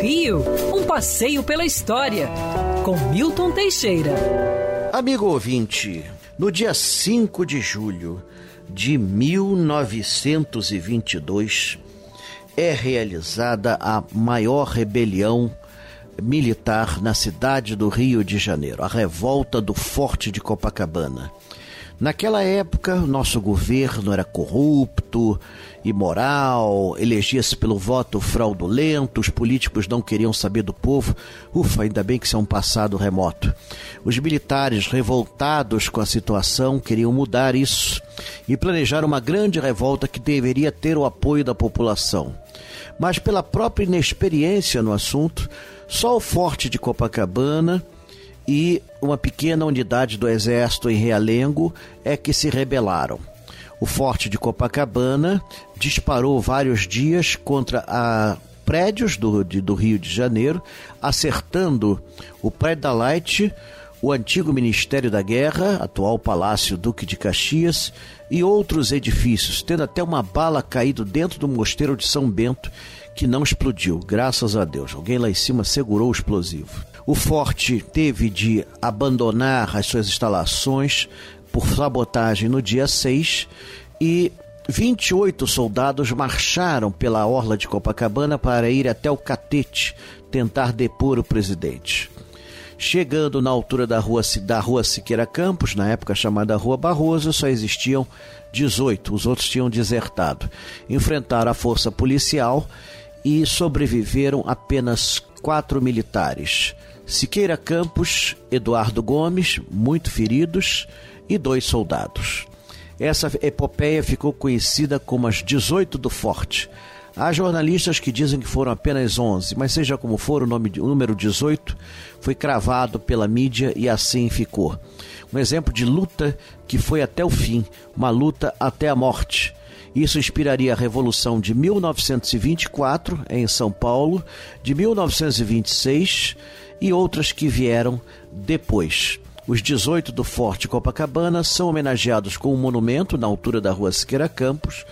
Rio, um passeio pela história, com Milton Teixeira. Amigo ouvinte, no dia 5 de julho de 1922 é realizada a maior rebelião militar na cidade do Rio de Janeiro, a revolta do Forte de Copacabana. Naquela época, nosso governo era corrupto, imoral, elegia-se pelo voto fraudulento, os políticos não queriam saber do povo. Ufa, ainda bem que isso é um passado remoto. Os militares, revoltados com a situação, queriam mudar isso e planejaram uma grande revolta que deveria ter o apoio da população. Mas, pela própria inexperiência no assunto, só o Forte de Copacabana e uma pequena unidade do exército em Realengo é que se rebelaram. O forte de Copacabana disparou vários dias contra a prédios do, de, do Rio de Janeiro, acertando o prédio da Light, o antigo Ministério da Guerra, atual Palácio Duque de Caxias, e outros edifícios, tendo até uma bala caído dentro do mosteiro de São Bento, que não explodiu, graças a Deus. Alguém lá em cima segurou o explosivo. O forte teve de abandonar as suas instalações por sabotagem no dia 6 e 28 soldados marcharam pela orla de Copacabana para ir até o Catete tentar depor o presidente. Chegando na altura da rua, da rua Siqueira Campos, na época chamada Rua Barroso, só existiam 18, os outros tinham desertado. Enfrentaram a força policial e sobreviveram apenas quatro militares. Siqueira Campos, Eduardo Gomes, muito feridos, e dois soldados. Essa epopeia ficou conhecida como as 18 do Forte. Há jornalistas que dizem que foram apenas 11, mas seja como for, o, nome, o número 18 foi cravado pela mídia e assim ficou. Um exemplo de luta que foi até o fim, uma luta até a morte. Isso inspiraria a Revolução de 1924 em São Paulo, de 1926 e outras que vieram depois. Os 18 do Forte Copacabana são homenageados com um monumento na altura da rua Siqueira Campos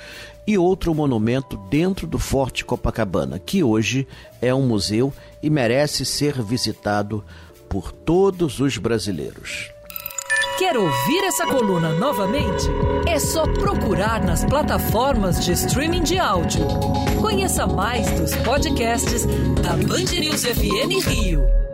e outro monumento dentro do Forte Copacabana, que hoje é um museu e merece ser visitado por todos os brasileiros. Quer ouvir essa coluna novamente? É só procurar nas plataformas de streaming de áudio. Conheça mais dos podcasts da Band News FM Rio.